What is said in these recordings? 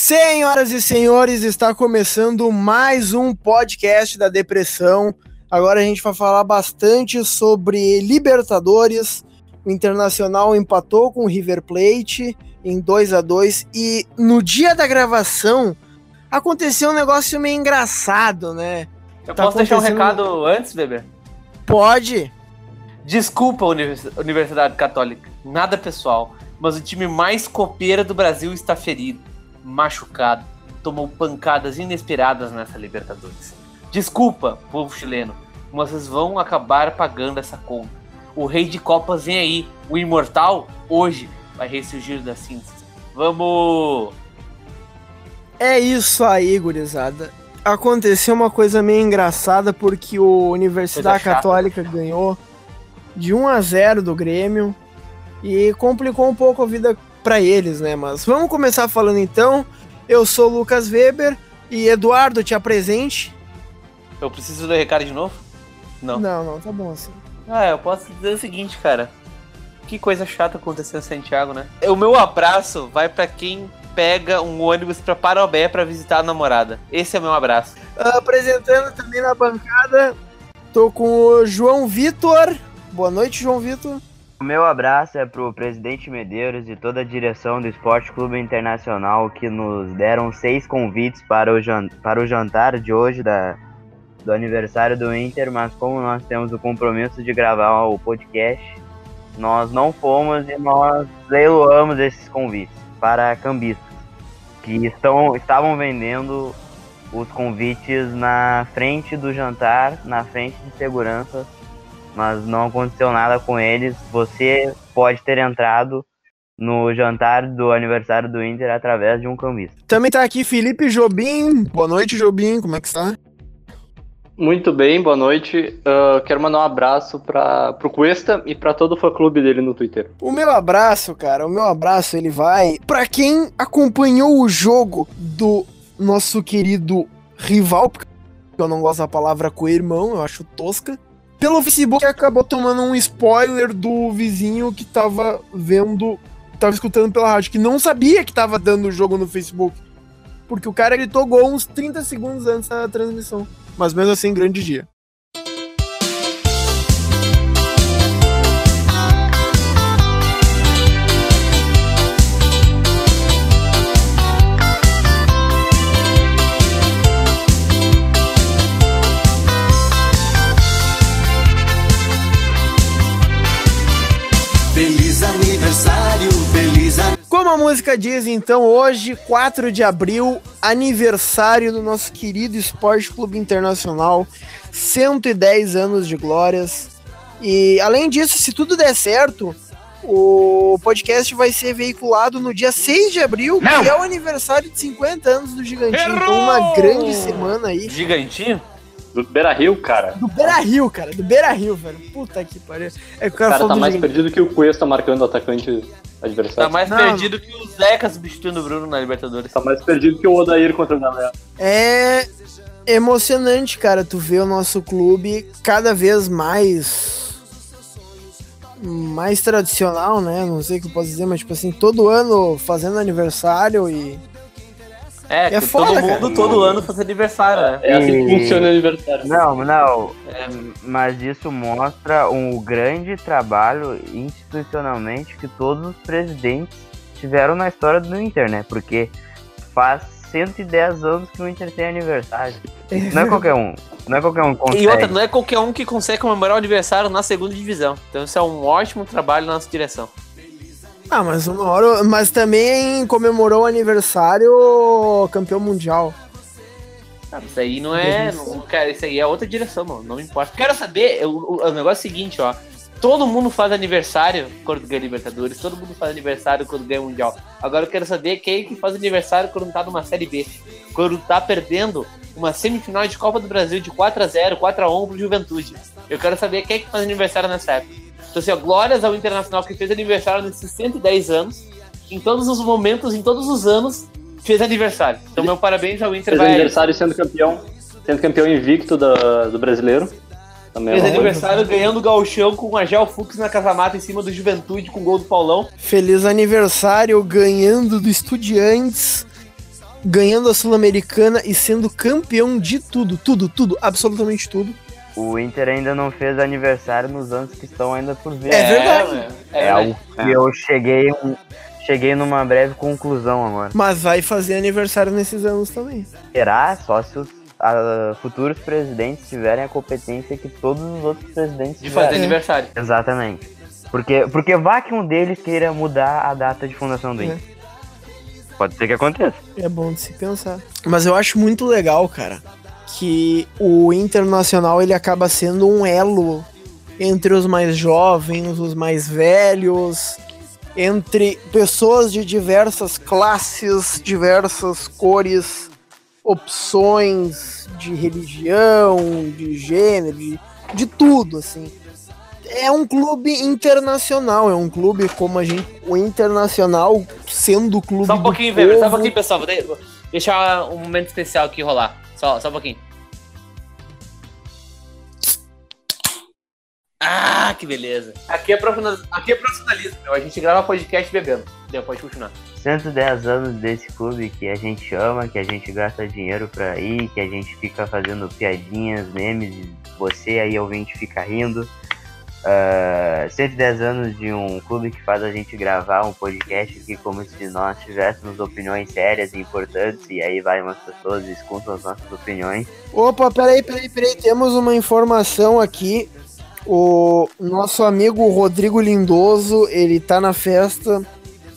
Senhoras e senhores, está começando mais um podcast da depressão. Agora a gente vai falar bastante sobre Libertadores. O Internacional empatou com o River Plate em 2 a 2 e no dia da gravação aconteceu um negócio meio engraçado, né? Eu Tá posso deixar um acontecendo- recado antes, bebê? Pode. Desculpa, Univers- Universidade Católica. Nada pessoal. Mas o time mais copeiro do Brasil está ferido, machucado, tomou pancadas inesperadas nessa Libertadores. Desculpa, povo chileno, mas vocês vão acabar pagando essa conta. O rei de copas vem aí, o imortal, hoje, vai ressurgir das cinzas. Vamos! É isso aí, gurizada. Aconteceu uma coisa meio engraçada porque o Universidade chata. Católica ganhou de 1 a 0 do Grêmio e complicou um pouco a vida pra eles, né? Mas vamos começar falando então. Eu sou o Lucas Weber e Eduardo, te apresente. Eu preciso ler o recado de novo? Não. Não, não, tá bom assim. Ah, eu posso dizer o seguinte, cara. Que coisa chata aconteceu em Santiago, né? O meu abraço vai pra quem pega um ônibus pra Parobé pra visitar a namorada. Esse é o meu abraço. Apresentando também na bancada, tô com o João Vitor. Boa noite, João Vitor. O meu abraço é pro presidente Medeiros e toda a direção do Esporte Clube Internacional que nos deram seis convites para o, para o jantar de hoje da, do aniversário do Inter, mas como nós temos o compromisso de gravar o podcast, nós não fomos e nós leiloamos esses convites para cambistas que estão, estavam vendendo os convites na frente do jantar, na frente de segurança mas não aconteceu nada com eles. Você pode ter entrado no jantar do aniversário do Inter através de um cambista. Também tá aqui Felipe Jobim. Boa noite, Jobim. Como é que está? Muito bem, boa noite. Ah, quero mandar um abraço para pro Cuesta e para todo o fã-clube dele no Twitter. O meu abraço, cara, o meu abraço ele vai pra quem acompanhou o jogo do nosso querido rival, porque eu não gosto da palavra co-irmão, eu acho tosca. Pelo Facebook acabou tomando um spoiler do vizinho que tava vendo, tava escutando pela rádio, que não sabia que tava dando o jogo no Facebook. Porque o cara gritou gol uns 30 segundos antes da transmissão. Mas mesmo assim, grande dia. Música diz, então, hoje, 4 de abril, aniversário do nosso querido Esporte Clube Internacional, 110 anos de glórias. E além disso, se tudo der certo, o podcast vai ser veiculado no dia 6 de abril, que é o aniversário de 50 anos do Gigantinho. Então, uma grande semana aí. Gigantinho? Do Beira Rio, cara. Do Beira Rio, cara, do Beira Rio, velho. Puta que pariu. É que o O cara, cara tá mais perdido que o Cuesta marcando o atacante Tá adversário. mais Não. perdido que o Zeca substituindo o Bruno na Libertadores. Tá mais perdido que o Odair contra o Galera. É emocionante, cara, tu vê o nosso clube cada vez mais mais tradicional, né? Não sei o que eu posso dizer, mas tipo assim, todo ano fazendo aniversário e É, É que foda, todo cara. mundo todo ano faz aniversário, né? É assim que funciona o aniversário. Não, não, É, mas isso mostra um grande trabalho institucionalmente que todos os presidentes tiveram na história do Inter, né? Porque faz 110 anos que o Inter tem aniversário. Não é qualquer um. Não é qualquer um que consegue. E outra, não é qualquer um que consegue comemorar o aniversário na segunda divisão. Então isso é um ótimo trabalho na nossa direção. Ah, mas uma hora, mas também comemorou o aniversário campeão mundial. Ah, isso aí não é. Não, cara, isso aí é outra direção, mano. Não me importa. Quero saber, o, o- o negócio é o seguinte, ó. Todo mundo faz aniversário quando ganha Libertadores, todo mundo faz aniversário quando ganha Mundial. Agora eu quero saber quem é que faz aniversário quando tá numa Série B. Quando tá perdendo uma semifinal de Copa do Brasil de 4x0, 4x1 pro Juventude. Eu quero saber quem é que faz aniversário nessa época. Então, assim, ó, glórias ao Internacional que fez aniversário nesses 110 anos. Em todos os momentos, em todos os anos, fez aniversário. Então, meu parabéns ao Inter. Fez vai- aniversário sendo campeão. Sendo campeão invicto da- do brasileiro. Também é Fez uma coisa. aniversário ganhando o gauchão com o Agel Fux na casamata em cima do Juventude com o gol do Paulão. Feliz aniversário ganhando do Estudiantes ganhando a Sul-Americana e sendo campeão de tudo, tudo, tudo, absolutamente tudo. O Inter ainda não fez aniversário nos anos que estão ainda por vir. É verdade. mano, É, É, algo que eu cheguei, cheguei numa breve conclusão agora. Mas vai fazer aniversário nesses anos também. Será só se os futuros presidentes tiverem a competência que todos os outros presidentes de fazer aniversário. Exatamente. Porque, porque vá que um deles queira mudar a data de fundação do É. Inter. Pode ser que aconteça. É bom de se pensar. Mas eu acho muito legal, cara, que o Internacional ele acaba sendo um elo entre os mais jovens, os mais velhos, entre pessoas de diversas classes, diversas cores, opções de religião, de gênero, de, de tudo, assim. É um clube internacional, é um clube como a gente. O Internacional sendo o clube. Só um pouquinho, Weber, só um povo. pouquinho, pessoal. Vou deixar um momento especial aqui rolar. Só, só um pouquinho. Ah, que beleza. Aqui é, profissional- aqui é profissionalismo, meu. A gente grava podcast bebendo. Deu, pode continuar. 110 anos desse clube que a gente ama, que a gente gasta dinheiro pra ir, que a gente fica fazendo piadinhas, memes, e você aí ouvinte fica rindo. Ah, 110 anos de um clube que faz a gente gravar um podcast aqui como se nós tivéssemos opiniões sérias e importantes, e aí vai umas pessoas e escutam as nossas opiniões. Opa, peraí, peraí, peraí. Temos uma informação aqui. O nosso amigo Rodrigo Lindoso, ele tá na festa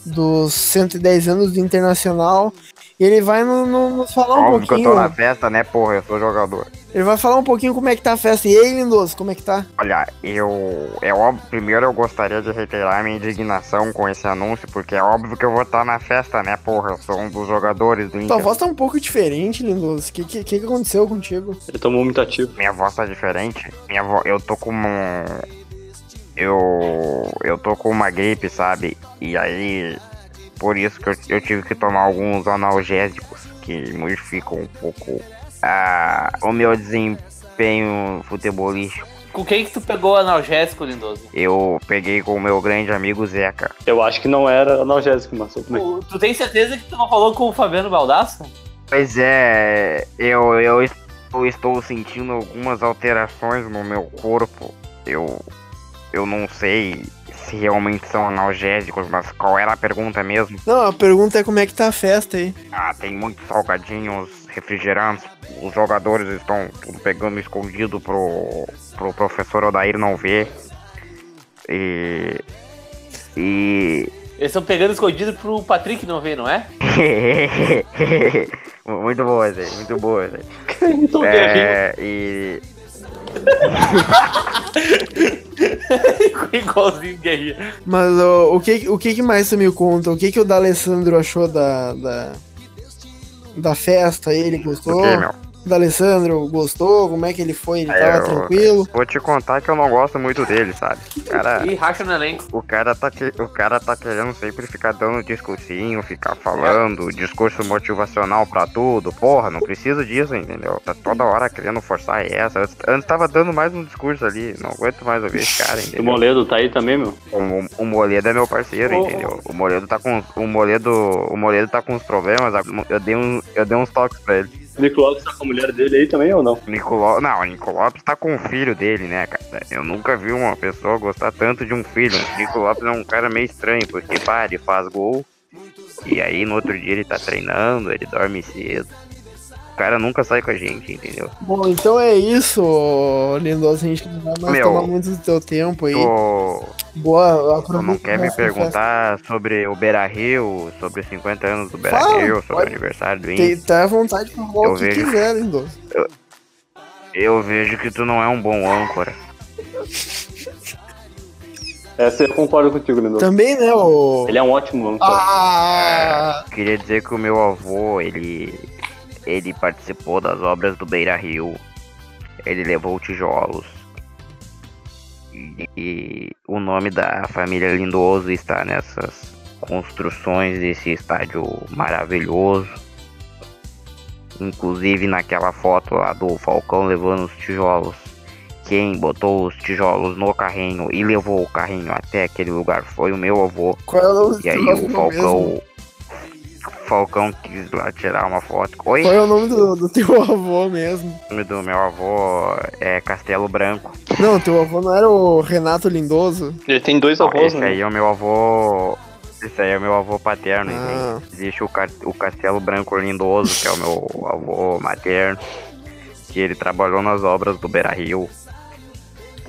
dos 110 anos do Internacional. E ele vai no- no- nos falar um Óbvio que eu pouquinho. tô na festa, né, porra? Eu sou jogador. Ele vai falar um pouquinho como é que tá a festa. E aí, Lindoso, como é que tá? Olha, eu. É óbvio. Primeiro eu gostaria de reiterar minha indignação com esse anúncio, porque é óbvio que eu vou estar na festa, né, porra? Eu sou um dos jogadores do Tua Inter. voz tá um pouco diferente, Lindoso. O que, que, que aconteceu contigo? Ele tomou muito ativo. Minha voz tá diferente. Minha voz. Eu tô com um. Eu. Eu tô com uma gripe, sabe? E aí. Por isso que eu, eu tive que tomar alguns analgésicos que modificam um pouco ah, o meu desempenho futebolístico. Com quem que tu pegou o analgésico, Lindoso? Eu peguei com o meu grande amigo Zeca. Eu acho que não era analgésico, mas. Tu, tu tem certeza que tu não falou com o Fabiano Baldasso? Pois é, eu, eu estou, estou sentindo algumas alterações no meu corpo. Eu, eu não sei se realmente são analgésicos, mas qual era a pergunta mesmo? Não, a pergunta é como é que tá a festa aí. Ah, tem muitos salgadinhos, refrigerantes. Os jogadores estão tudo pegando escondido pro, pro professor Odair não ver. E. E. Eles estão pegando escondido pro Patrick não ver, não é? muito boa, Zé, muito boa, Zé. Guerrinho. É, e. Igualzinho guerrilha. Mas ó, o, que, o que que mais você me conta? O que que o D'Alessandro achou da, da, da festa? Ele gostou? O que, meu? O D'Alessandro gostou? Como é que ele foi? Ele É, tava eu- tranquilo? Vou te contar que eu não gosto muito dele, sabe? O cara, E racha no elenco. o cara, tá, que, o cara tá querendo sempre ficar dando discursinho, ficar falando, discurso motivacional pra tudo. Porra, não preciso disso, entendeu? Tá toda hora querendo forçar essa. Antes, antes tava dando mais um discurso ali, não aguento mais ouvir esse cara, O entendeu? Moledo tá aí também, meu? O, o Moledo é meu parceiro, Ô, entendeu? O Moledo tá com. O Moledo. O Moledo tá com uns problemas. Eu dei, um, eu dei uns toques pra ele. Nico Lopes tá com a mulher dele aí também ou não? O Nicoló... Não, Nico Lopes tá com o filho dele, né, cara? Eu nunca vi uma pessoa gostar tanto de um filho. Nico Lopes é um cara meio estranho, porque, pá, ele faz gol. E aí no outro dia ele tá treinando, ele dorme cedo. O cara nunca sai com a gente, entendeu? Bom, então é isso, Lindoso. A gente não vai mais Meu, tomar muito do teu tempo aí. Tu, Boa, tu não quer me essa festa. perguntar sobre o Beira Rio, sobre os 50 anos do Beira Fala, Rio, sobre o aniversário do Tem, Inter? tá à vontade pra falar Eu o que vejo. quiser, Lindoso. Eu vejo que tu não é um bom âncora. Essa eu concordo contigo, Lindoso. Também, né, o... Ele é um ótimo âncora. Ah! Queria dizer que o meu avô, ele. Ele participou das obras do Beira Rio. Ele levou tijolos. E, e o nome da família Lindoso está nessas construções desse estádio maravilhoso. Inclusive naquela foto lá do Falcão levando os tijolos. Quem botou os tijolos no carrinho e levou o carrinho até aquele lugar foi o meu avô. Qual é o E aí o mesmo? Falcão. Quis lá tirar uma foto. Oi, Qual é o nome do, do teu avô mesmo? o nome do meu avô é Castelo Branco. Não, teu avô não era o Renato Lindoso? Ele tem dois avós, Esse né? aí é o meu avô. Esse aí é o meu avô paterno. Ah. Existe o, o Castelo Branco Lindoso, que é o meu avô materno. Que ele trabalhou nas obras do Beira Rio.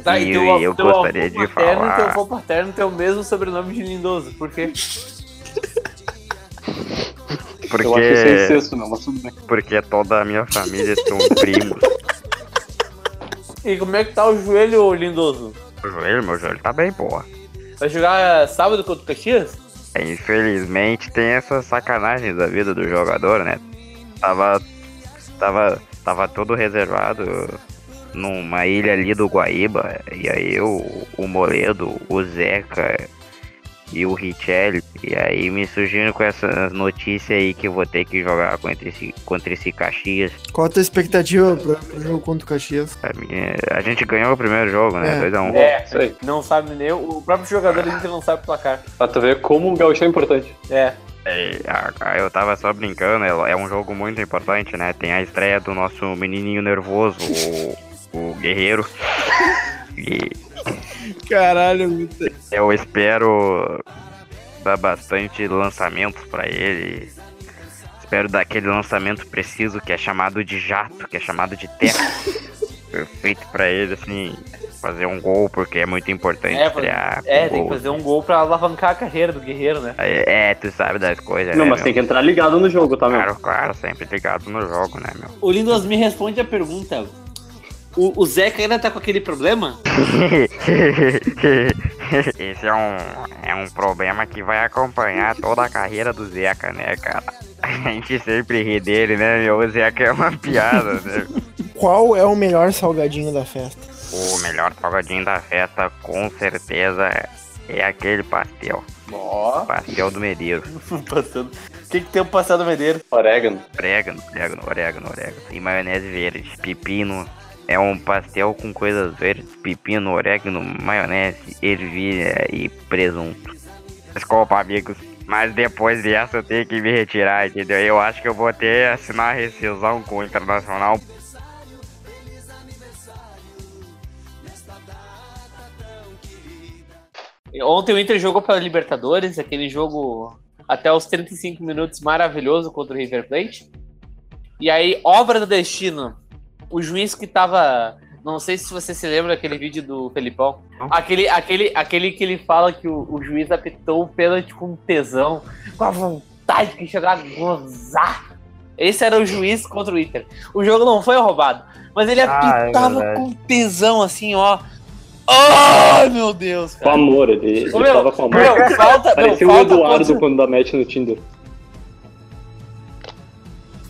Tá, E e teu, eu teu gostaria avô de materno falar- teu avô paterno tem o mesmo sobrenome de Lindoso. Por quê? Porque, Eu acho isso é incesto, não, mas tudo bem. porque toda a minha família são primos. E como é que tá o joelho, Lindoso? O joelho, meu joelho tá bem, porra. Vai jogar sábado contra o Caxias? Infelizmente tem essas sacanagens da vida do jogador, né? Tava. Tava. Tava todo reservado numa ilha ali do Guaíba. E aí eu, o Moledo, o Zeca e o Richelli. E aí me surgiram com essas notícias aí que eu vou ter que jogar contra esse, contra esse Caxias. Qual a tua expectativa pra, pro jogo contra o Caxias? A, minha- a gente ganhou o primeiro jogo, né? É. 2x1. É, Isso aí. não sabe nem. O próprio jogador a gente não sabe o placar. Pra tu ver como o Gaúcho é importante. É. É, eu tava só brincando, é é um jogo muito importante, né? Tem a estreia do nosso menininho nervoso, o, o Guerreiro. E Caralho, eu espero dar bastante lançamentos pra ele. Espero dar aquele lançamento preciso que é chamado de jato, que é chamado de teco. Perfeito pra ele, assim, fazer um gol, porque é muito importante É, estrear É, tem que gol. fazer um gol pra alavancar a carreira do Guerreiro, né? É, é, tu sabe das coisas, Não, né, mas meu? tem que entrar ligado no jogo, tá, meu? Claro, claro, sempre ligado no jogo, né, meu? O Lindos me responde a pergunta. O, o Zeca ainda tá com aquele problema? Esse é um, é um problema que vai acompanhar toda a carreira do Zeca, né, cara? A gente sempre ri dele, né, meu? O Zeca é uma piada, né? Qual é o melhor salgadinho da festa? O melhor salgadinho da festa, com certeza, é aquele pastel. Ó. Pastel do Medeiro. O que, que tem o passado Medeiro? Orégano. Orégano, orégano, orégano, orégano. E maionese verde. Pepino. É um pastel com coisas verdes. Pepino, orégano, maionese, ervilha e presunto. Desculpa, amigos. Mas depois dessa eu tenho que me retirar, entendeu? Eu acho que eu vou ter que assinar a rescisão com o Internacional. Ontem o Inter jogou pela Libertadores, aquele jogo até os 35 minutos maravilhoso contra o River Plate. E aí, obra do destino. O juiz que tava. Não sei se você se lembra daquele vídeo do Felipão. Aquele, aquele, aquele que ele fala que o, o juiz apitou o pênalti com tesão, com a vontade de chegar a gozar. Esse era o juiz contra o Inter. O jogo não foi roubado, mas ele Ah, é apitava verdade. com tesão, assim, ó. Ai, meu Deus, Com cara. amor, ele, ele Ô, meu, tava com amor. meu, falta, meu, Parecia o falta Eduardo contra- quando dá match no Tinder.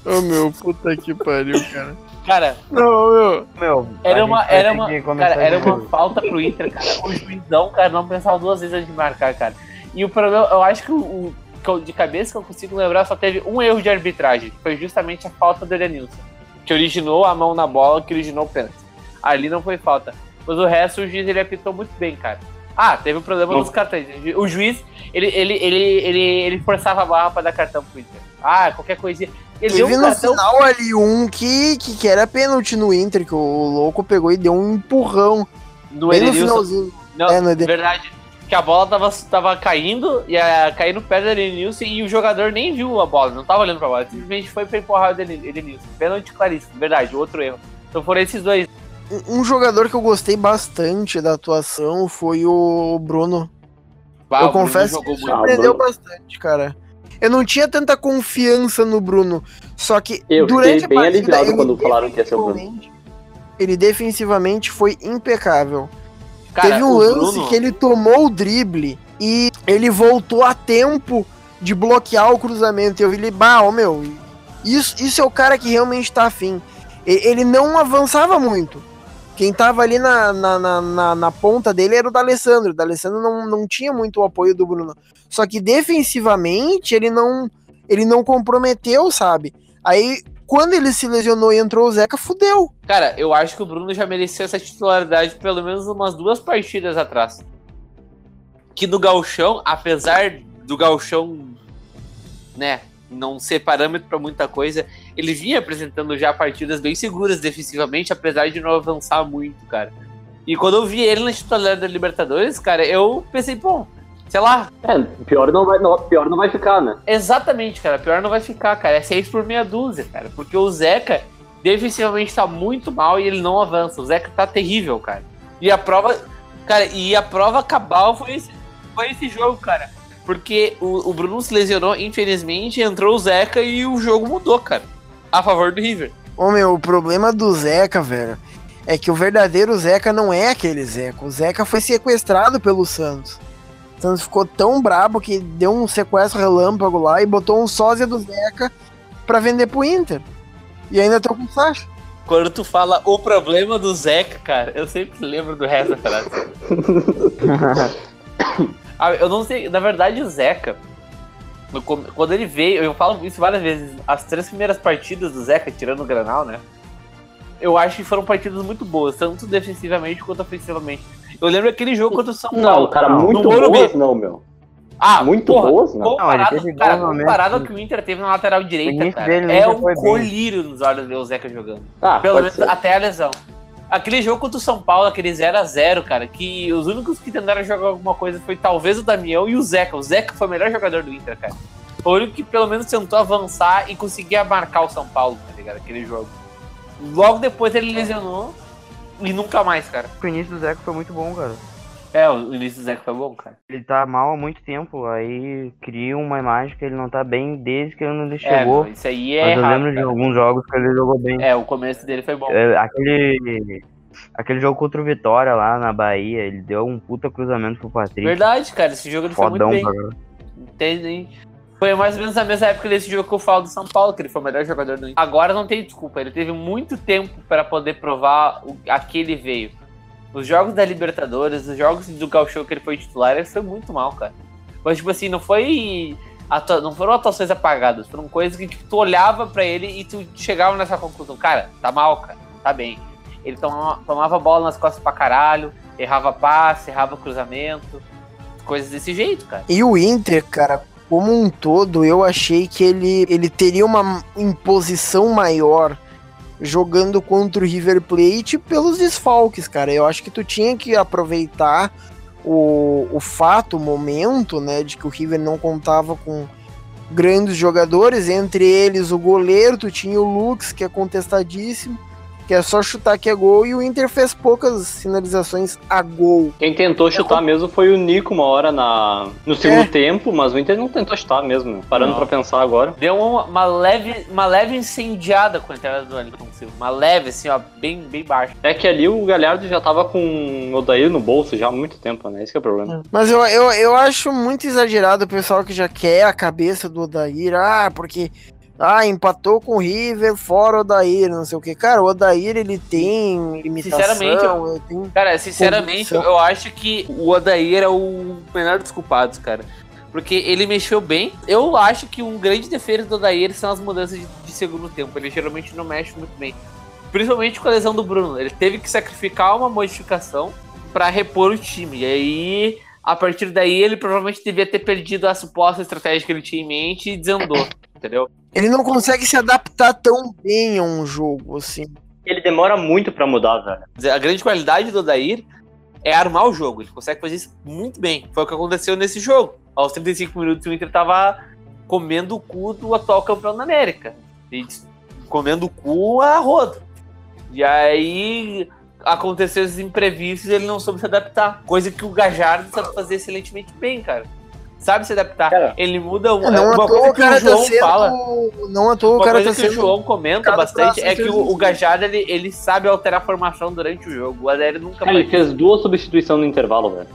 Ô meu, puta que pariu, cara. Cara, Não, meu. Meu, era uma, era uma, cara, era uma falta pro Inter, cara. O juizão, cara, não pensava duas vezes antes de marcar, cara. E o problema, eu acho que o, o- de cabeça que eu consigo lembrar só teve um erro de arbitragem, que foi justamente a falta do Elenilson, que originou a mão na bola, que originou o pênalti. Ali não foi falta. Mas o resto, o juiz, ele apitou muito bem, cara. Ah, teve o problema Não. dos cartões. O juiz, ele, ele, ele, ele, ele forçava a barra pra dar cartão pro Inter. Ah, qualquer coisinha. Ele deu Teve um no final ali um que, que, que era pênalti no Inter, que o louco pegou e deu um empurrão. do bem no Elenilson. finalzinho. Não, É, no verdade. Que a bola tava, tava caindo, e a, caindo perto do Edenilson, e o jogador nem viu a bola, não tava olhando pra bola. Simplesmente foi pra empurrar o Eden- Edenilson. Pênalti claríssimo, verdade, outro erro. Então foram esses dois. Um- jogador que eu gostei bastante da atuação foi o Bruno. Ah, eu o Bruno confesso jogou que. Ah, surpreendeu Bruno. bastante, cara. Eu não tinha tanta confiança no Bruno. Só que Eu durante a bem partida, aliviado ele quando falaram que ia ser o Bruno. defensivamente- Ele defensivamente foi impecável. Cara, Teve um lance Bruno- que ele tomou o drible e ele voltou a tempo de bloquear o cruzamento. E eu vi ele, bah, ó, meu, isso, isso é o cara que realmente tá afim. E- Ele não avançava muito. Quem tava ali na, na, na, na- ponta dele era o D'Alessandro. O D'Alessandro não, não tinha muito o apoio do Bruno. Só que defensivamente ele não, ele não comprometeu, sabe? Aí, quando ele se lesionou e entrou o Zeca, fudeu. Cara, eu acho que o Bruno já merecia essa titularidade pelo menos umas duas partidas atrás. Que no Galchão, apesar do Galchão, né, não ser parâmetro para muita coisa, ele vinha apresentando já partidas bem seguras defensivamente, apesar de não avançar muito, cara. E quando eu vi ele na titularidade da Libertadores, cara, eu pensei, bom, sei lá, É, pior não vai, não, pior não vai ficar, né? Exatamente, cara. Pior não vai ficar, cara. É 6 por meia dúzia, cara. Porque o Zeca defensivamente tá muito mal e ele não avança. O Zeca tá terrível, cara. E a prova. Cara, e a prova cabal foi esse, foi esse jogo, cara. Porque o, o Bruno se lesionou, infelizmente, entrou o Zeca e o jogo mudou, cara. A favor do River. Ô meu, o problema do Zeca, velho, é que o verdadeiro Zeca não é aquele Zeca. O Zeca foi sequestrado pelo Santos. O Santos ficou tão brabo que deu um sequestro relâmpago lá e botou um sósia do Zeca pra vender pro Inter. E ainda tô com o Sacha. Quando tu fala o problema do Zeca, cara, eu sempre lembro do resto da frase. Ah, eu não sei, na verdade o Zeca, no quando ele veio, eu falo isso várias vezes, as três primeiras partidas do Zeca, tirando o Granal, né? Eu acho que foram partidas muito boas, tanto defensivamente quanto ofensivamente. Eu lembro aquele jogo contra o São Paulo. Não, cara, Não, muito boas não, meu. Ah, muito porra, boas, não. Comparado, Não, cara, comparado ao que o Inter teve na lateral direita, cara, é um colírio nos olhos ver o Zeca jogando. Ah, Pelo menos ser. até a lesão. Aquele jogo contra o São Paulo, aquele 0x0, cara, que os únicos que tentaram jogar alguma coisa foi talvez o Damião e o Zeca. O Zeca foi o melhor jogador do Inter, cara. Foi o único que pelo menos tentou avançar e conseguia marcar o São Paulo, tá ligado? Aquele jogo. Logo depois ele lesionou e nunca mais, cara. O início do Zeca foi muito bom, cara. É, o início do Zeca foi bom, cara. Ele tá mal há muito tempo, aí cria uma imagem que ele não tá bem desde que ele É, chegou. meu, isso aí é mas eu errado, lembro de cara. alguns jogos que ele jogou bem. É, o começo dele foi bom. É, aquele, aquele jogo contra o Vitória lá na Bahia, ele deu um puta cruzamento pro Patrick. Verdade, cara, esse jogo ele foi muito Fodão, bem. cara. Entendem? Foi mais ou menos na mesma época desse jogo que eu falo do São Paulo, que ele foi o melhor jogador do Inter. Agora não tem desculpa, ele teve muito tempo para poder provar o, a que ele veio. Os jogos da Libertadores, os jogos do Gauchão que ele foi titular, ele foi muito mal, cara. Mas, tipo assim, não foi. não foram atuações apagadas, foram coisas que tipo, tu olhava pra ele e tu chegava nessa conclusão. Cara, tá mal, cara, tá bem. Ele tomava, tomava bola nas costas pra caralho, errava passe, errava cruzamento, coisas desse jeito, cara. E o Inter, cara, como um todo, eu achei que ele, ele teria uma imposição maior jogando contra o River Plate pelos desfalques, cara. Eu acho que tu tinha que aproveitar o, o fato, o momento, né, de que o River não contava com grandes jogadores, entre eles o goleiro, tu tinha o Lux, que é contestadíssimo, que é só chutar que é gol, e o Inter fez poucas finalizações a gol. Quem tentou chutar mesmo foi o Nico uma hora na, no segundo É. tempo, mas o Inter não tentou chutar mesmo? Parando pra pensar agora. Deu uma, uma leve, uma leve incendiada com a entrada do Wellington Silva. Uma leve, assim, ó, bem, bem baixa. É que ali o Galhardo já tava com o Odair no bolso já há muito tempo, né? Esse que é o problema. Mas eu, eu, eu acho muito exagerado o pessoal que já quer a cabeça do Odair. Ah, porque. Ah, empatou com o River, fora o Odair, não sei o que. Cara, o Odair ele tem limitação. Sinceramente, ele tem... Cara, sinceramente, Convicção. eu acho que o Odair é o menor dos culpados, cara. Porque ele mexeu bem. Eu acho que um grande defeito do Odair são as mudanças de, de segundo tempo. Ele geralmente não mexe muito bem. Principalmente com a lesão do Bruno. Ele teve que sacrificar uma modificação pra repor o time. E aí, a partir daí, ele provavelmente devia ter perdido a suposta estratégia que ele tinha em mente e desandou. Entendeu? Ele não consegue se adaptar tão bem a um jogo, assim. Ele demora muito pra mudar, velho. A grande qualidade do Odair é armar o jogo. Ele consegue fazer isso muito bem. Foi o que aconteceu nesse jogo. Aos 35 minutos, o Inter tava comendo o cu do atual campeão da América. E comendo o cu a rodo. E aí aconteceu esses imprevistos e ele não soube se adaptar. Coisa que o Gajardo sabe fazer excelentemente bem, cara. Sabe se adaptar. Cara, ele muda uma, Não à uma coisa que o cara tá João sendo. fala. Não à toa o Uma cara coisa tá que o sendo. João comenta bastante é que o, o. Gajardo ele, ele sabe alterar a formação durante o jogo. O Adélio nunca Cara, ele faz fez duas substituições no intervalo, velho.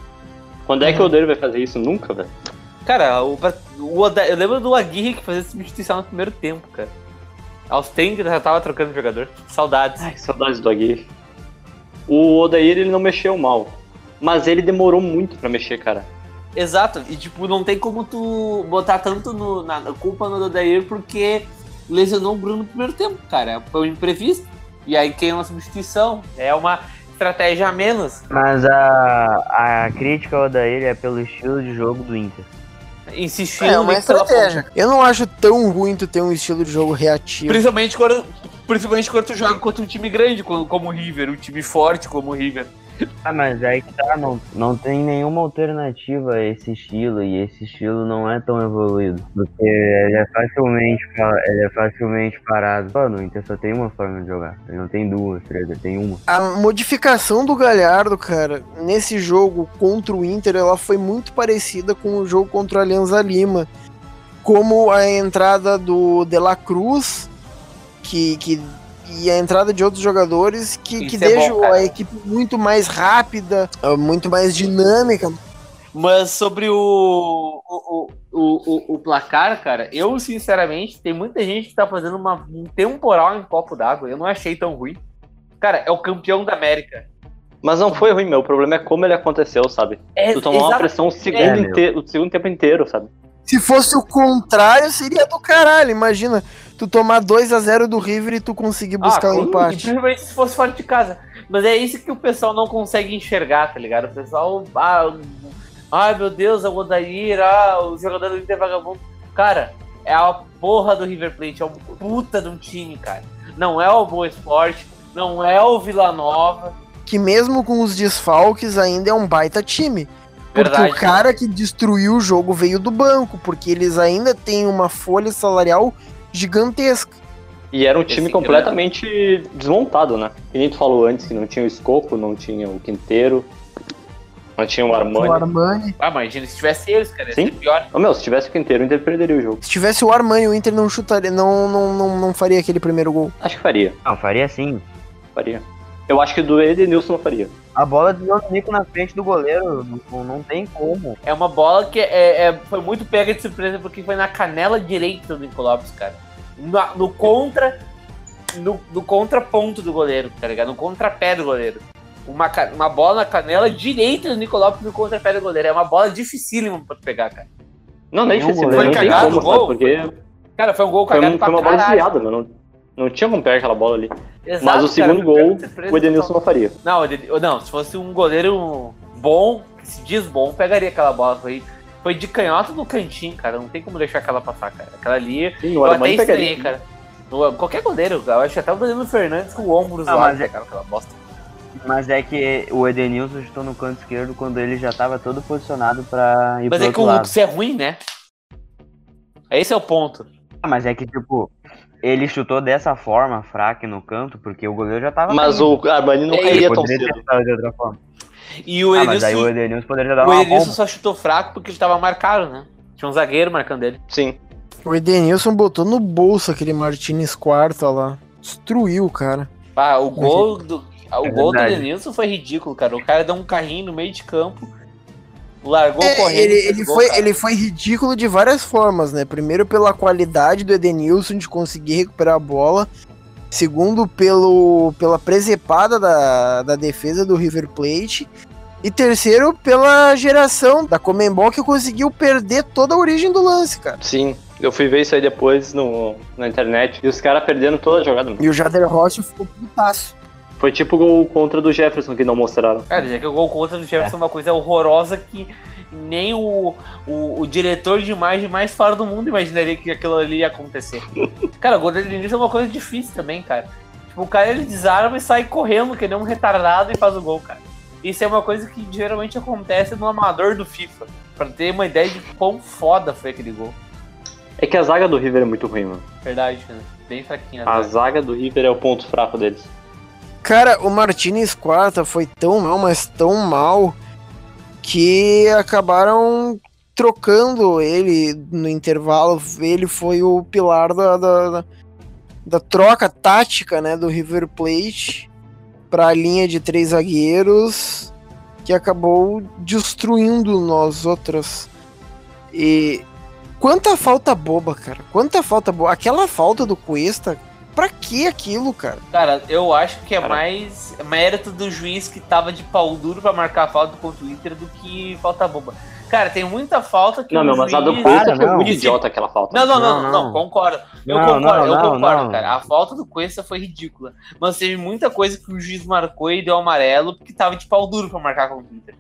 Quando é que Uhum. o Odair vai fazer isso? Nunca, velho. Cara, o, o eu lembro do Aguirre que fazia substituição no primeiro tempo, cara. Aos 30 já tava trocando de jogador. Saudades. Ai, saudades do Aguirre. O Odair, ele não mexeu mal. Mas ele demorou muito pra mexer, cara. Exato. E tipo, não tem como tu botar tanto no, na culpa no Odair porque lesionou o Bruno no primeiro tempo, cara. Foi um imprevisto. E aí quem é uma substituição. É uma estratégia a menos. Mas a, a crítica ao Odair é pelo estilo de jogo do Inter. Insistindo É uma ali pela estratégia. Eu não acho tão ruim tu ter um estilo de jogo reativo. Principalmente quando, principalmente quando tu joga contra um time grande como, o River, um time forte como o River. Ah, mas aí que tá, não, não tem nenhuma alternativa a esse estilo, e esse estilo não é tão evoluído. Porque ele é facilmente, ele é facilmente parado. Pô, no Inter só tem uma forma de jogar. Ele não tem duas, três, ele tem uma. A modificação do Galhardo, cara, nesse jogo contra o Inter, ela foi muito parecida com o jogo contra o Alianza Lima. Como a entrada do De La Cruz, que, que, e a entrada de outros jogadores que, que é bom, deixam a equipe muito mais rápida, ah, muito mais dinâmica. Mas sobre o, o, o, o, o- placar, cara, eu sinceramente, tem muita gente que tá fazendo uma, um temporal em copo d'água. Eu não achei tão ruim. Cara, é o campeão da América. Mas não foi ruim, meu. O problema é como ele aconteceu, sabe? É, Tu tomou uma pressão o segundo, É, inteiro, o segundo tempo inteiro, sabe? Se fosse o contrário, seria do caralho. Imagina, tu tomar 2 a 0 do River e tu conseguir buscar ah, um e empate. Principalmente se fosse fora de casa. Mas é isso que o pessoal não consegue enxergar, tá ligado? O pessoal. Ah, ai meu Deus, o Odair, ah, o jogador do Inter é vagabundo. Cara, é a porra do River Plate, é um puta de um time, cara. Não é o Boa Esporte, não é o Vila Nova. Que mesmo com os desfalques, ainda é um baita time. Porque Verdade. o cara que destruiu o jogo veio do banco, porque eles ainda têm uma folha salarial gigantesca. E era um Esse time que completamente desmontado, né? Que nem tu falou antes, que não tinha o Escoco, não tinha o Quinteiro, não tinha o Armani. O Armani. Ah, imagina se tivesse eles, cara. Ia Sim. ser pior. Ô, meu, se tivesse o Quinteiro, o Inter perderia o jogo. Se tivesse o Armani, o Inter não chutaria, não, não, não, não faria aquele primeiro gol. Acho que faria, Não, faria sim. faria. Eu acho que do Edenilson não faria. A bola do Nico na frente do goleiro, não, não tem como. É uma bola que é, é- foi muito pega de surpresa porque foi na canela direita do Nico Lopes, cara. Na- no contra. No, no contraponto do goleiro, tá ligado? No contrapé do goleiro. Uma, uma bola na canela direita do Nico Lopes no contrapé do goleiro. É uma bola dificílima pra tu pegar, cara. Não, nem Nenhum difícil, não Foi cagado como, o gol? Porque Cara, foi um gol foi, cagado um- foi uma pra bola caralho. desviada, mano. Não, não tinha como pegar aquela bola ali. Exato, Mas o cara, segundo pego gol, o Edenilson não faria. Não, não, se fosse um goleiro bom, que se diz bom, pegaria aquela bola. Foi, foi de canhota no cantinho, cara. Não tem como deixar aquela passar, cara. Aquela ali. Sim, Eu o até estranhei, cara. No- Qualquer goleiro, eu acho que até o Danilo Fernandes com o ombro Ah, zoado, mas é- cara, aquela bosta. Mas é que o Edenilson chutou no canto esquerdo quando ele já tava todo posicionado pra ir Mas pro é que outro o lado. Lucas é ruim, né? Esse é o ponto. Ah, Mas é que, tipo, ele chutou dessa forma, fraca no canto, porque o goleiro já tava. Mas caindo. o Armani não É, Ele cairia tão cedo. de outra forma. E o Ah, mas aí Edenilson, o Edenilson poderia dar o uma Edenilson bomba. só chutou fraco porque ele tava marcado, né? Tinha um zagueiro marcando ele. Sim. O Edenilson botou no bolso aquele Martinez quarta lá. Destruiu, cara. Ah, o gol do, o É gol do. Edenilson foi ridículo, cara. O cara deu um carrinho no meio de campo, largou É, correndo. ele, ele gol, foi, cara. ele foi ridículo de várias formas, né? Primeiro, pela qualidade do Edenilson de conseguir recuperar a bola. Segundo, pelo, pela presepada da, da defesa do River Plate. E terceiro, pela geração da Comembol que conseguiu perder toda a origem do lance, cara. Sim. Eu fui ver isso aí depois no, na internet. E os caras perdendo toda a jogada. mano. E o Jader Rocha ficou putaço. Foi tipo o gol contra do Jefferson que não mostraram. Cara, já que o gol contra do Jefferson é uma coisa horrorosa que nem o, o, o diretor de imagem mais fora do mundo imaginaria que aquilo ali ia acontecer. cara, o início é uma coisa difícil também, cara. Tipo, o cara ele desarma e sai correndo, que nem um retardado e faz o gol, cara. Isso é uma coisa que geralmente acontece no amador do FIFA. Pra ter uma ideia de quão foda foi aquele gol. É que a zaga do River é muito ruim, mano. Verdade, né? Bem fraquinha. A né? zaga do River é o ponto fraco deles. Cara, o Martinez quarta foi tão mal, mas tão mal, que acabaram trocando ele no intervalo. Ele foi o pilar da, da, da- troca tática né, do River Plate para a linha de três zagueiros, que acabou destruindo nós outras. E quanta falta boba, cara. Quanta falta boba. Aquela falta do Cuesta, pra que aquilo, cara? Cara, eu acho que é Cara. mais mérito do juiz que tava de pau duro pra marcar a falta contra o Inter do que falta boba. Cara, tem muita falta que Não, o meu, mas a do juiz- Cuesta foi não. muito idiota aquela falta. Não, não, não, Não, não, não. concordo. Eu Não, concordo, não, eu não, concordo, não. cara. A falta do Cuesta foi ridícula. Mas teve muita coisa que o juiz marcou e deu amarelo porque tava de pau duro pra marcar contra o Inter.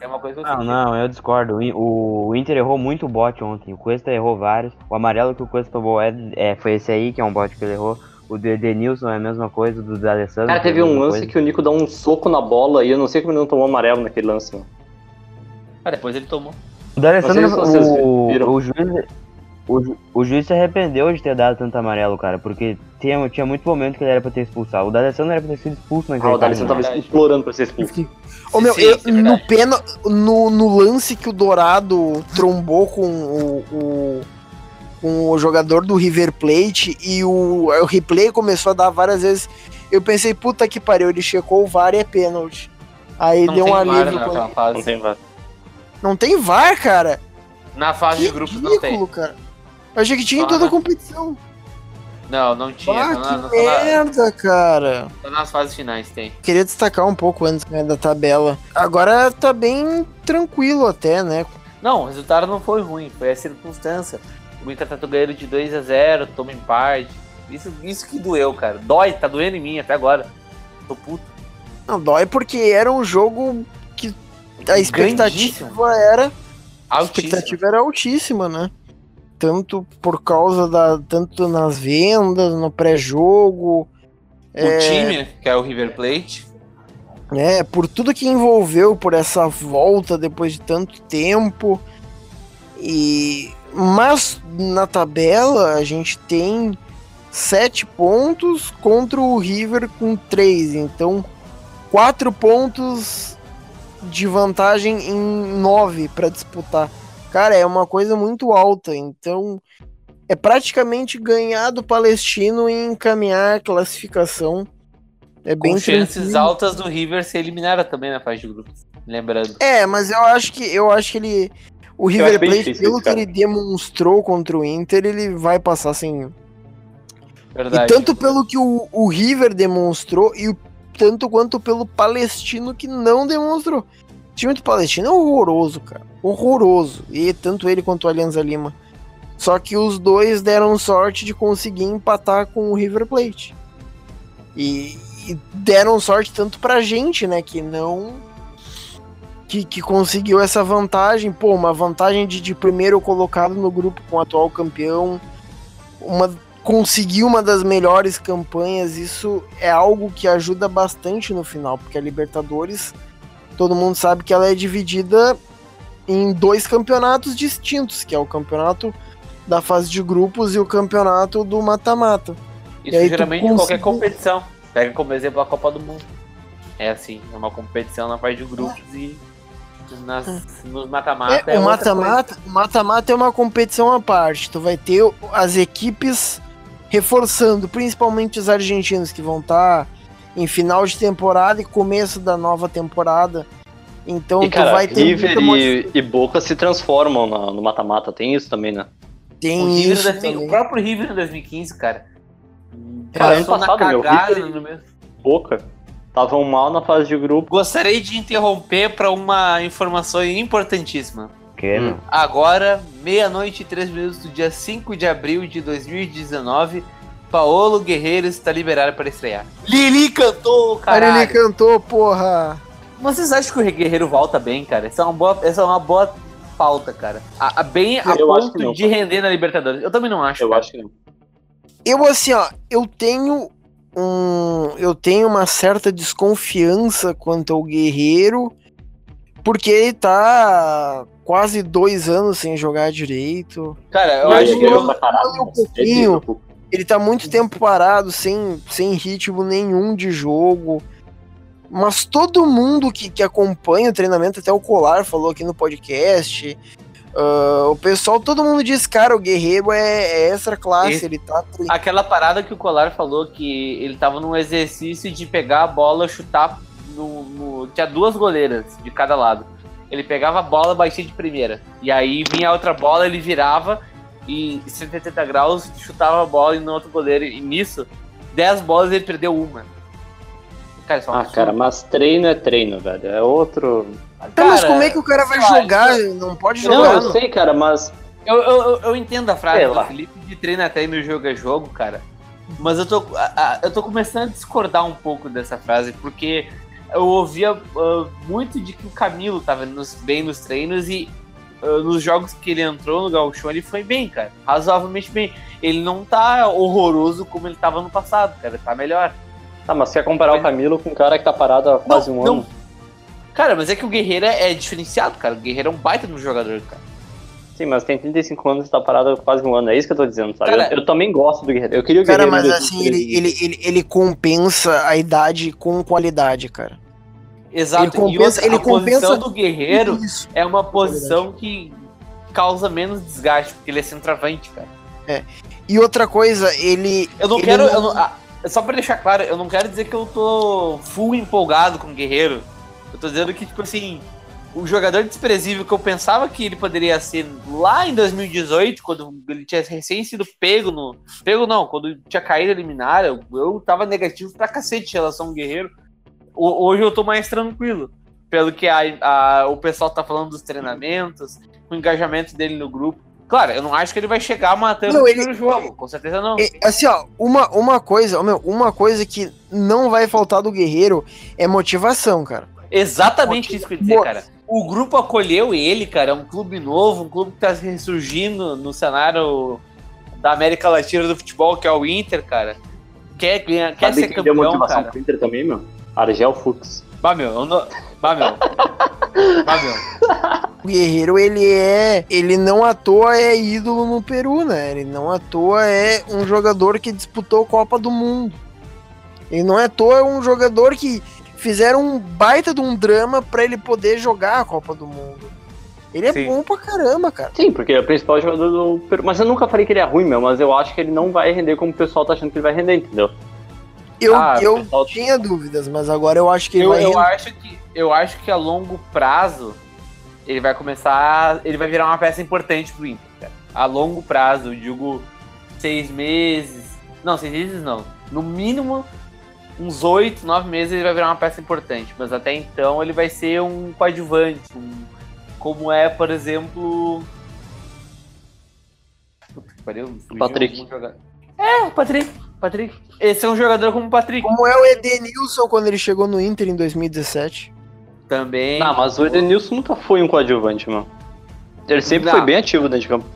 É uma coisa que eu Não, não, eu discordo. O In- O, o Inter errou muito bot ontem. O Cuesta errou vários. O amarelo que o Cuesta tomou é, é, foi esse aí, que é um bot que ele errou. O do Edenilson é a mesma coisa, do D'Alessandro. Cara, teve é a um lance coisa. que o Nico dá um soco na bola e eu não sei como ele não tomou amarelo naquele lance, mano. Ah, depois ele tomou. O D'Alessandro, Não se o, o juiz... O, o juiz se arrependeu de ter dado tanto amarelo, cara, porque tinha, tinha muito momento que ele era pra ter expulsado. O D'Alessandro era pra ter sido expulso naquele Ah, o D'Alessandro tava verdade. implorando pra ser expulso. Ô, meu, Sim, eu- sim, é no, pena, no, no lance que o Dourado trombou com o, o, com o jogador do River Plate e o, o replay começou a dar várias vezes, eu pensei, puta que pariu, ele checou o VAR e é pênalti. Aí Não deu tem um VAR alívio. naquela quando- fase. Não tem VAR. Não tem VAR, cara. Na fase Que de grupos não tem. ridículo, cara. Eu achei que tinha em toda a né? competição. Não, não tinha. Ah, só, na- que só na- merda, cara. só nas fases finais tem. Queria destacar um pouco antes né, da tabela. Agora tá bem tranquilo até, né? Não, o resultado não foi ruim, foi a circunstância. O Inter tá ganhando de 2 a 0 toma empate. Isso, isso que doeu, cara. Dói, tá doendo em mim até agora. Tô puto. Não, dói porque era um jogo que a expectativa era. A expectativa era altíssima, né? Tanto por causa da. Tanto nas vendas, no pré-jogo. O time, que é o River Plate, É, por tudo que envolveu por essa volta depois de tanto tempo. E mas na tabela a gente tem sete pontos contra o River com três, então quatro pontos de vantagem em nove para disputar. Cara, é uma coisa muito alta, então é praticamente ganhar do Palestino e encaminhar a classificação. É bem com chances tranquilo. altas do River ser eliminada também na fase de grupos. Lembrando. É, mas eu acho que eu acho que ele o River Plate, pelo que ele demonstrou contra o Inter, ele vai passar sem. Verdade. E tanto pelo que o, o River demonstrou e o, tanto quanto pelo Palestino que não demonstrou. O time do Palestino é horroroso, cara. Horroroso. E tanto ele quanto o Alianza Lima. Só que os dois deram sorte de conseguir empatar com o River Plate. E, e deram sorte tanto pra gente, né? Que não. Que, que conseguiu essa vantagem. Pô, uma vantagem de, de primeiro colocado no grupo com o atual campeão. Uma, conseguir uma das melhores campanhas. Isso é algo que ajuda bastante no final. Porque a Libertadores, todo mundo sabe que ela é dividida em dois campeonatos distintos, que é o campeonato da fase de grupos e o campeonato do mata-mata. Isso E geralmente em qualquer conseguiu- competição. Pega como exemplo a Copa do Mundo. É assim, é uma competição na fase de grupos e nas, nos mata-mata. É, o outra mata-mata, o mata-mata é uma competição à parte. Tu vai ter o- as equipes reforçando, principalmente os argentinos que vão estar em final de temporada e começo da nova temporada. Então E, tu cara, vai ter River e, e Boca se transformam no mata-mata. Tem isso também, né? tem O, isso em 2000 também. o próprio River em 2015, cara. Cara, ano passado, meu, cagada River- no meu- Boca. Estavam mal na fase de grupo. Gostaria de interromper para uma informação importantíssima. Que, Hum. Agora, meia-noite e três minutos do dia 5 de abril de 2019, Paolo Guerreiro está liberado para estrear. Lili cantou, Cara, caralho! ele cantou, porra. Vocês acham que o Guerreiro volta bem, cara? Essa é uma boa, essa é uma boa pauta, cara. A, a- bem a Eu ponto não, de cara. render na Libertadores. Eu também não acho. Eu cara. acho que não. Eu assim, ó, eu tenho um, eu tenho uma certa desconfiança quanto ao Guerreiro, porque ele tá quase dois anos sem jogar direito. Cara, eu acho que eu- eu, pra caralho. um pouquinho. é. Ele tá muito tempo parado, sem, sem ritmo nenhum de jogo. Mas todo mundo que, que acompanha o treinamento, até o Colar falou aqui no podcast. Ah, o pessoal, todo mundo diz, cara, o Guerreiro é, é extra classe, Esse- ele tá aquela parada que o Colar falou que ele tava num exercício de pegar a bola, chutar no, no- tinha duas goleiras de cada lado. Ele pegava a bola, batia de primeira. E aí vinha a outra bola, ele virava e 180 graus, chutava a bola e no outro goleiro. E nisso, 10 bolas ele perdeu uma. Cara, isso é um Ah, absurdo. cara, mas treino é treino, velho. É outro. Tá, mas Cara, como é que o cara vai lá, jogar? Não pode Não, jogar. eu não. sei, cara, mas. Eu, eu, eu- entendo a frase Sei do lá. Felipe de treino até no jogo é jogo, cara. Mas eu tô, a- a- eu tô começando a discordar um pouco dessa frase, porque eu ouvia ah, muito de que o Camilo tava nos- bem nos treinos e ah, nos jogos que ele entrou no Gauchão ele foi bem, cara. Razoavelmente bem. Ele não tá horroroso como ele tava no passado, cara. Tá melhor. Tá, mas você quer comparar o Camilo com um cara que tá parado há quase um não. ano? Cara, mas é que o Guerreiro é, é diferenciado, cara. O Guerreiro é um baita no jogador, cara. Sim, mas tem 35 anos e tá parado há quase um ano. É isso que eu tô dizendo, sabe? Cara- eu, eu também gosto do Guerreiro. Eu queria o Cara, Guerreiro. mas em assim, ele, 2013. ele, ele, ele compensa a idade com qualidade, cara. Exato. Ele compensa- e outra, ele a posição compensa- do Guerreiro Isso. é uma posição que causa menos desgaste, porque ele é centroavante, cara. E outra coisa, ele. Eu não ele quero. eu não- ah, só pra deixar claro, eu não quero dizer que eu tô full empolgado com o Guerreiro. Eu tô dizendo que, tipo assim, o jogador desprezível que eu pensava que ele poderia ser lá em 2018, quando ele tinha recém sido pego no. Pego não, quando tinha caído eliminar, eu, eu tava negativo pra cacete em relação ao Guerreiro. O- hoje eu tô mais tranquilo. Pelo que a, a- o pessoal tá falando dos treinamentos, o engajamento dele no grupo. Claro, eu não acho que ele vai chegar matando Não, o ele- primeiro jogo, com certeza não. É, Assim, ó, uma, uma coisa, meu, uma coisa que não vai faltar do Guerreiro é motivação, cara. Exatamente isso que eu ia dizer, cara. O grupo acolheu ele, cara. É um clube novo, um clube que tá ressurgindo no cenário da América Latina do futebol, que é o Inter, cara. Quer, ganhar, quer Sabe ser quem deu campeão, motivação cara. pro Inter também, meu? Argel Fux. Bah, meu, eu não... Bah, meu. Bah, meu. O Guerreiro, ele é. Ele não à toa é ídolo no Peru, né? Ele não à toa é um jogador que disputou Copa do Mundo. Ele não é à toa um jogador que fizeram um baita de um drama pra ele poder jogar a Copa do Mundo. Ele é Sim. bom pra caramba, cara. Sim, porque é o principal jogador do Peru. Mas eu nunca falei que ele é ruim, meu. Mas eu acho que ele não vai render como o pessoal tá achando que ele vai render, entendeu? Eu, Ah, eu pessoal- tinha dúvidas, mas agora eu acho que ele Eu, vai eu, acho que, eu acho que a longo prazo ele vai começar. Ele vai virar uma peça importante pro Inter, cara. A longo prazo, eu digo seis meses. Não, seis meses não. No mínimo, uns oito, nove meses ele vai virar uma peça importante. Mas até então ele vai ser um coadjuvante. Um, como é, por exemplo. Puta que pariu, fugiu Patrick. É, o Patrick. Patrick. Esse é um jogador como o Patrick. Como é o Edenilson quando ele chegou no Inter em 2017. Também. Não, mas o Edenilson nunca foi um coadjuvante, meu. Ele sempre Não. foi bem ativo dentro de campo.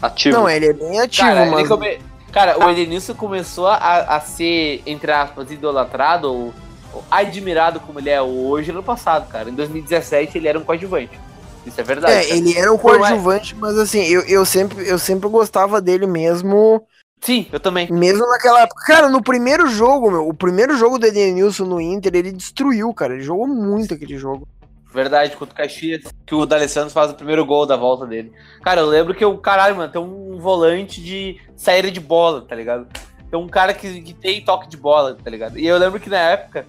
Ativo. Não, ele é bem ativo, Cara, mas. come- Cara, o Edenilson começou a, a ser, entre aspas, idolatrado ou, ou admirado como ele é hoje ano passado, cara. Em 2017 ele era um coadjuvante. Isso é verdade. É, cara. ele era um Por mais- coadjuvante, mas assim, eu, eu, sempre, eu sempre gostava dele mesmo, Sim, eu também. mesmo naquela época. Cara, no primeiro jogo, meu, o primeiro jogo do Edenilson no Inter, ele destruiu, cara. Ele jogou muito aquele jogo. Verdade, contra o Caxias, que o D'Alessandro faz o primeiro gol da volta dele. Cara, eu lembro que o caralho, mano, tem um volante de saída de bola, tá ligado? Tem um cara que, que tem toque de bola, tá ligado? E eu lembro que na época,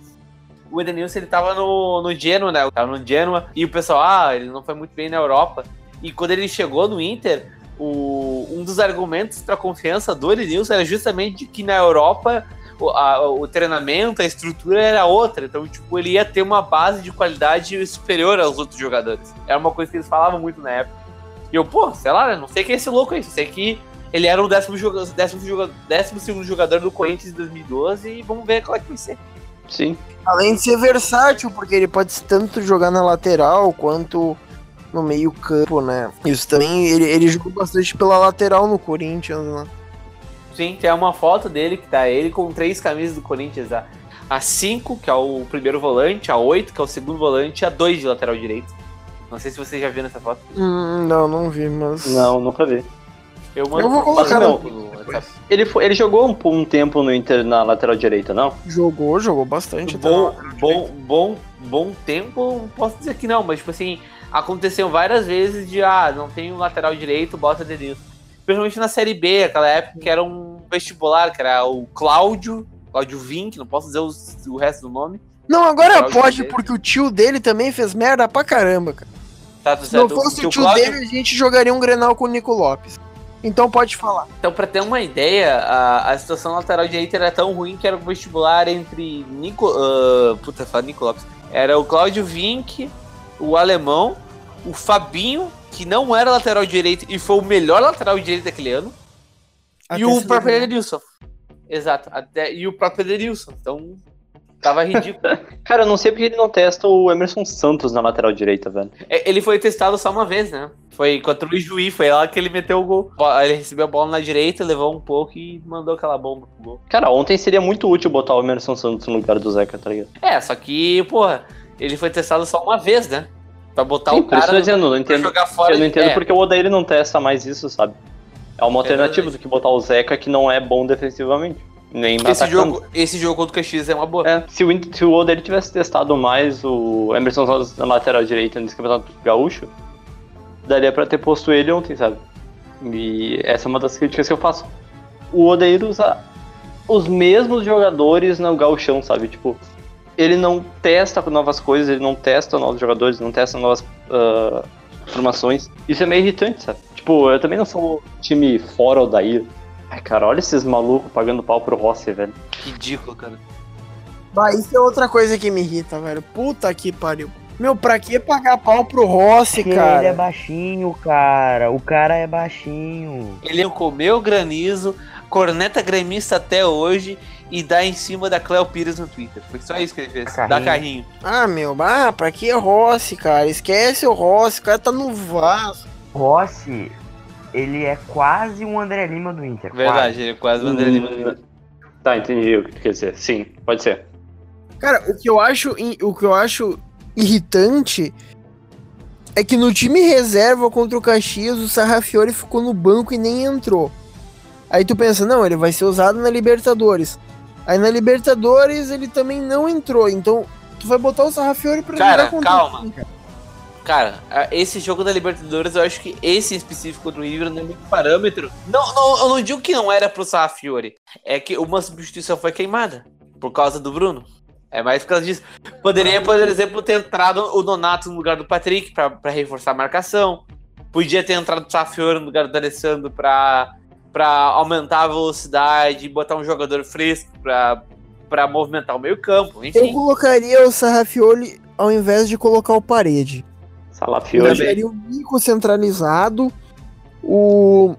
o Edenilson, ele tava no, no Genoa, né? Tava no Genoa, e o pessoal, ah, ele não foi muito bem na Europa. E quando ele chegou no Inter, o, um dos argumentos pra confiança do Edenilson era justamente que na Europa o, a- o treinamento, a estrutura era outra. Então, tipo, ele ia ter uma base de qualidade superior aos outros jogadores. Era uma coisa que eles falavam muito na época. E eu, pô, sei lá, né? Não sei quem é esse louco aí. Sei que ele era o décimo, joga décimo, joga décimo segundo jogador do Corinthians em 2012 e vamos ver qual é que vai ser. Sim. Além de ser versátil, porque ele pode tanto jogar na lateral quanto no meio campo, né? Isso também, ele, ele jogou bastante pela lateral no Corinthians, né? Sim, tem uma foto dele que tá ele com três camisas do Corinthians. A, a 5, que é o primeiro volante, a 8, que é o segundo volante, e a 2 de lateral direito. Não sei se vocês já viram essa foto. Hum, não, não vi, mas. Não, nunca vi. Eu, Eu vou colocar WhatsApp. Ele, foi, ele jogou um, um tempo no Inter na lateral direita, não? Jogou, jogou bastante. Bom, bom, bom, bom tempo, não posso dizer que não, mas tipo assim, aconteceu várias vezes de ah, não tem um lateral direito, bota Denilson. Principalmente na série B, aquela época que era um vestibular, que era o Cláudio, Cláudio Vink, não posso dizer os- o resto do nome. Não, agora Lateral pode, direito. porque o tio dele também fez merda pra caramba, cara. Tá Se não fosse o tio Cláudio- dele, a gente jogaria um Grenal com o Nico Lopes. Então pode falar. Então, pra ter uma ideia, a, a situação lateral direita era tão ruim que era um vestibular entre Nico. ah, puta, fala Nico Lopes. Era o Cláudio Vink, o alemão, o Fabinho, que não era lateral direito e foi o melhor lateral direito daquele ano, e Até o se próprio. Edenilson. Exato, até, e o próprio Edenilson. Então, Tava ridículo. Cara, eu não sei porque ele não testa o Emerson Santos na lateral direita, velho. É, Ele foi testado só uma vez, né? Foi contra o Ijuí, foi lá que ele meteu o gol. Ele recebeu a bola na direita, levou um pouco e mandou aquela bomba pro gol. Cara, ontem seria muito útil botar o Emerson Santos no lugar do Zeca, tá ligado? É, só que, porra, ele foi testado só uma vez, né? Pra botar Sim, o por isso eu tô cara dizendo, eu não entendo. jogar fora. Eu não entendo é, porque o Odair não testa mais isso, sabe? É uma alternativa do que botar o Zeca que não é bom defensivamente. Nem Esse atacando. jogo, esse jogo contra o Caxias é uma boa. É, se o, se o tivesse testado mais o Emerson Santos na lateral direita nesse campeonato gaúcho, daria pra ter posto ele ontem, sabe? E essa é uma das críticas que eu faço. O Odair usa os mesmos jogadores no gauchão, sabe? Tipo, ele não testa novas coisas, ele não testa novos jogadores, não testa novas ah, formações. Isso é meio irritante, sabe? Tipo, eu também não sou um time fora Odair. Ai, cara, olha esses malucos pagando pau pro Rossi, velho. Ridículo, cara. Bah, isso é outra coisa que me irrita, velho. Puta que pariu. Meu, pra que pagar pau pro Rossi, Porque ele é cara? baixinho, cara. O cara é baixinho. Ele comeu granizo, corneta gremista até hoje e dá em cima da Cleo Pires no Twitter. Foi só isso que ele fez. Carrinho. Dá carrinho. Ah, meu, bah, pra que Rossi, cara? Esquece o Rossi, o cara tá no Vasco. Rossi, ele é quase um André Lima do Inter. Verdade, ele é quase o André Lima. Hum, Tá, entendi o que tu quer dizer. Sim, pode ser. Cara, o que eu acho, o que eu acho irritante é que no time reserva contra o Caxias, o Sarrafiore ficou no banco e nem entrou. Aí tu pensa, não, ele vai ser usado na Libertadores. Aí na Libertadores ele também não entrou, então tu vai botar o Sarrafiore pra Cara, jogar calma. quem, cara? Cara, esse jogo da Libertadores, eu acho que esse em específico do River não é muito parâmetro. Não, não, eu não digo que não era pro Sarrafiore. É que uma substituição foi queimada. Por causa do Bruno. É mais por causa disso. Poderia, por exemplo, ter entrado o Donato no lugar do Patrick pra, pra reforçar a marcação. Podia ter entrado o Sarrafiore no lugar do Alessandro pra, pra aumentar a velocidade e botar um jogador fresco pra, pra movimentar o meio campo. Eu Enfim. colocaria o Sarrafiore ao invés de colocar o Parede. Eu Salafiore. deixaria o Nico centralizado, o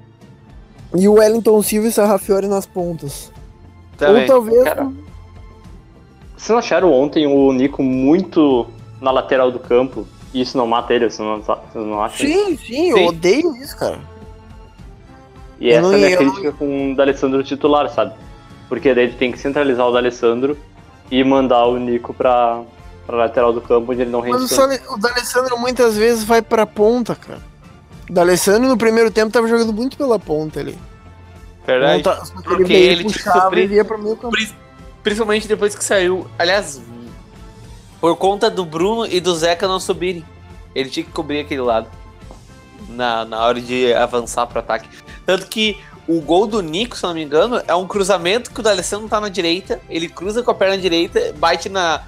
e o Wellington Silva e o nas pontas. Também. Ou talvez Cara, Vocês não acharam ontem o Nico muito na lateral do campo? E isso não mata ele, vocês não, não acham? Sim, sim, eu Sim. odeio isso, cara. E Eu essa é a minha ia- crítica com o D'Alessandro titular, sabe? Porque daí ele tem que centralizar o D'Alessandro e mandar o Nico pra, pra lateral do campo, onde ele não rende Mas o, D'Alessandro muitas vezes vai pra ponta, cara. O D'Alessandro no primeiro tempo tava jogando muito pela ponta ali. Verdade. Porque ele, ele tinha que puxava suprir- e via pro meio campo. Pri- Principalmente depois que saiu. Aliás, por conta do Bruno e do Zeca não subirem. Ele tinha que cobrir aquele lado. Na, na hora de avançar pro ataque. Tanto que o gol do Nico, se eu não me engano, é um cruzamento que o D'Alessandro tá na direita. Ele cruza com a perna direita, bate na,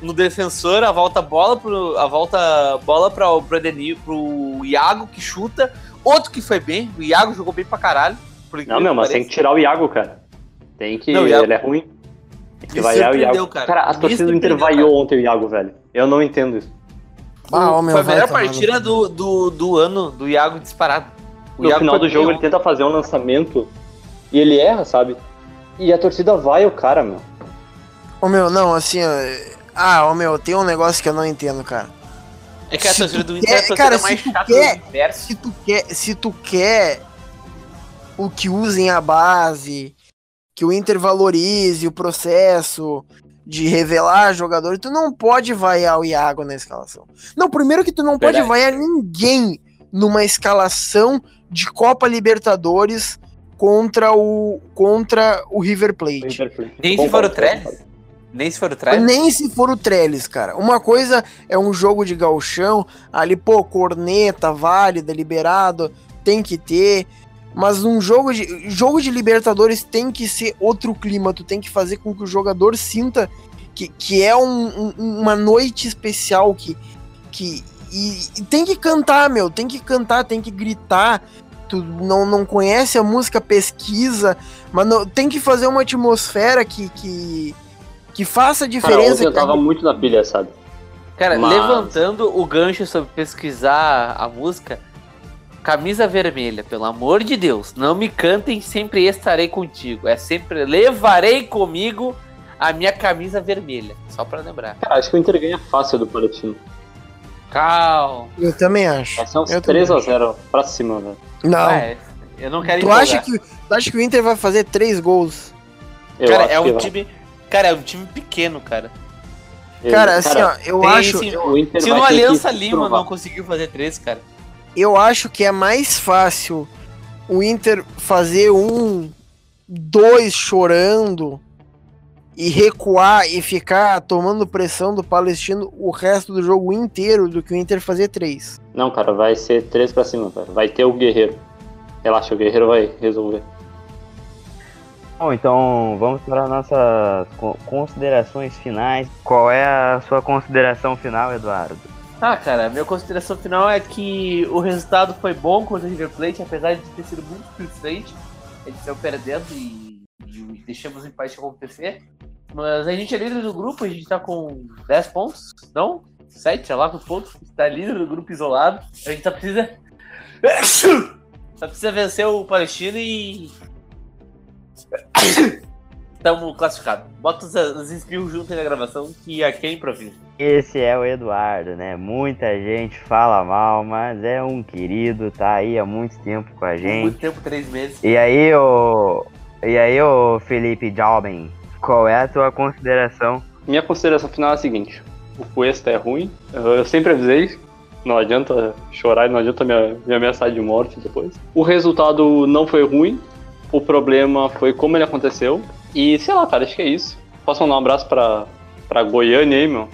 no defensor, a volta bola pro. A volta bola pra, pro, Edenil, pro Iago que chuta. Outro que foi bem, o Iago jogou bem pra caralho. Não, meu, mas tem pareça. que tirar o Iago, cara. Tem que. Não, o Iago- Ele é ruim. Tem que vaiar o Iago. cara. a Me torcida do Inter vaiou cara. ontem o Iago, velho. Eu não entendo isso. Ah, meu, Foi a melhor partida do, do, do ano do Iago disparado. O No Iago final do jogo ele tenta fazer um lançamento e ele erra, sabe? E a torcida vai o cara, meu. Ô meu, não, assim, ó. Ah, ô meu, tem um negócio que eu não entendo, cara. É que a Se torcida do Inter quer- é a torcida cara, se mais tu chata quer- do universo. Se tu quer, se tu quer o que usem a base, que o Inter valorize o processo de revelar jogador, tu não pode vaiar o Iago na escalação. Não, primeiro que tu não pode Verdade. vaiar ninguém numa escalação de Copa Libertadores contra o contra o River Plate. Nem se for o Trellis. Nem se for o Trellis. Nem se for o Trellis, cara. Uma coisa é um jogo de galchão, ali, pô, corneta, válida, liberado, tem que ter. Mas um jogo de, jogo de Libertadores tem que ser outro clima. Tu tem que fazer com que o jogador sinta que, que é um- um- uma noite especial. Que, que, e, e tem que cantar, meu. Tem que cantar, tem que gritar. Tu não, não conhece a música, pesquisa. Mas não- tem que fazer uma atmosfera que, que, que faça Cara, diferença. ontem eu tava muito na pilha, sabe? Cara, Mas- levantando o gancho sobre pesquisar a música, camisa vermelha, pelo amor de Deus, não me cantem, sempre estarei contigo. É sempre levarei comigo a minha camisa vermelha. Só pra lembrar. Cara, acho que o Inter ganha fácil do Palestino. Calma. Eu também acho. Vai ser uns Eu também 3x0 pra cima, velho. Não. É, eu não quero tu, empolgar. acha que, tu acha que o Inter vai fazer três gols? Eu Cara, acho é que um vai. time. Cara, é um time pequeno, cara. Eu- Cara, assim, ó, eu acho. esse- o Inter Se vai o Aliança Lima provar. não conseguiu fazer três, cara. Eu acho que é mais fácil o Inter fazer um, dois chorando e recuar e ficar tomando pressão do Palestino o resto do jogo inteiro do que o Inter fazer três. Não, cara, vai ser 3 pra cima, cara. Vai ter o Guerreiro. Relaxa, o Guerreiro vai resolver. Bom, então vamos para nossas co- considerações finais. Qual é a sua consideração final, Eduardo? Ah, cara, a minha consideração final é que o resultado foi bom contra o River Plate, apesar de ter sido muito frustrante. Gente saiu perdendo e, e deixamos o empate acontecer. Mas a gente é líder do grupo, a gente tá com 10 pontos, não? 7, sei lá quantos pontos. Tá líder do grupo isolado. A gente só precisa. Só precisa vencer o Palestino e. Estamos classificados. Bota os, os juntos aí na gravação que aqui é improviso. Esse é o Eduardo, né? Muita gente fala mal, mas é um querido, tá aí há muito tempo com a gente. Muito tempo, três meses. E aí, ô. E aí, ô Felipe Jobim, qual é a tua consideração? Minha consideração final é a seguinte: o Cuesta é ruim. Eu sempre avisei. Não adianta chorar e não adianta me, me ameaçar de morte depois. O resultado não foi ruim. O problema foi como ele aconteceu. E sei lá, cara, acho que é isso. Posso mandar um abraço pra, pra Goiânia aí, meu.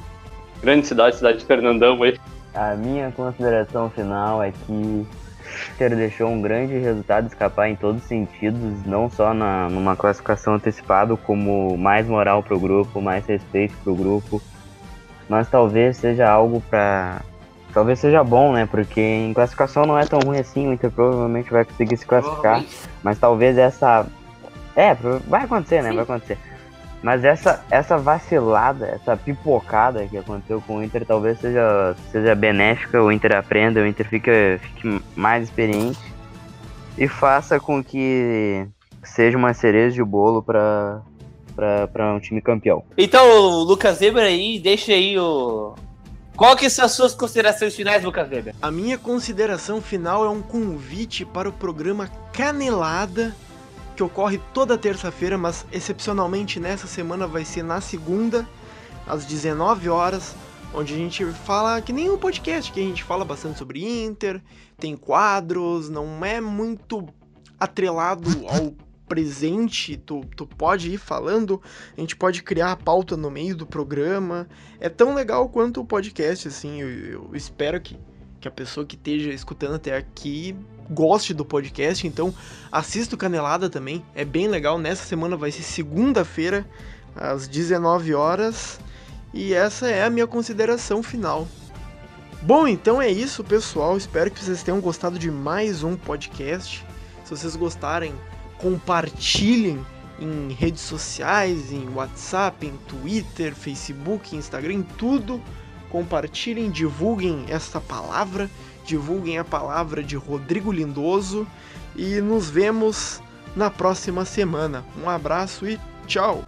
Grande cidade, cidade de Fernandão aí. A minha consideração final é que o Inter deixou um grande resultado escapar em todos os sentidos, não só na, numa classificação antecipada, como mais moral pro grupo, mais respeito pro grupo, mas talvez seja algo pra. Talvez seja bom, né? Porque em classificação não é tão ruim assim, o Inter provavelmente vai conseguir se classificar. Mas talvez essa. É, vai acontecer, né? Sim. Vai acontecer. Mas essa, essa vacilada, essa pipocada que aconteceu com o Inter talvez seja, seja benéfica, o Inter aprenda, o Inter fique, fique mais experiente e faça com que seja uma cereja de bolo para para um time campeão. Então, Lucas Weber aí, deixa aí o. Qual que são as suas considerações finais, Lucas Weber? A minha consideração final é um convite para o programa Canelada, que ocorre toda terça-feira, mas excepcionalmente nessa semana vai ser na segunda, às 19 horas, onde a gente fala que nem um podcast, que a gente fala bastante sobre Inter, tem quadros, não é muito atrelado ao presente, tu, tu pode ir falando, a gente pode criar a pauta no meio do programa, é tão legal quanto o podcast, assim, eu, eu espero que, que a pessoa que esteja escutando até aqui goste do podcast, então assista o Canelada também, é bem legal, nessa semana vai ser segunda-feira, às 19 horas, e essa é a minha consideração final. Bom, então é isso, pessoal, espero que vocês tenham gostado de mais um podcast, se vocês gostarem, compartilhem em redes sociais, em WhatsApp, em Twitter, Facebook, Instagram, tudo. Compartilhem, divulguem essa palavra, divulguem a palavra de Rodrigo Lindoso e nos vemos na próxima semana. Um abraço e tchau!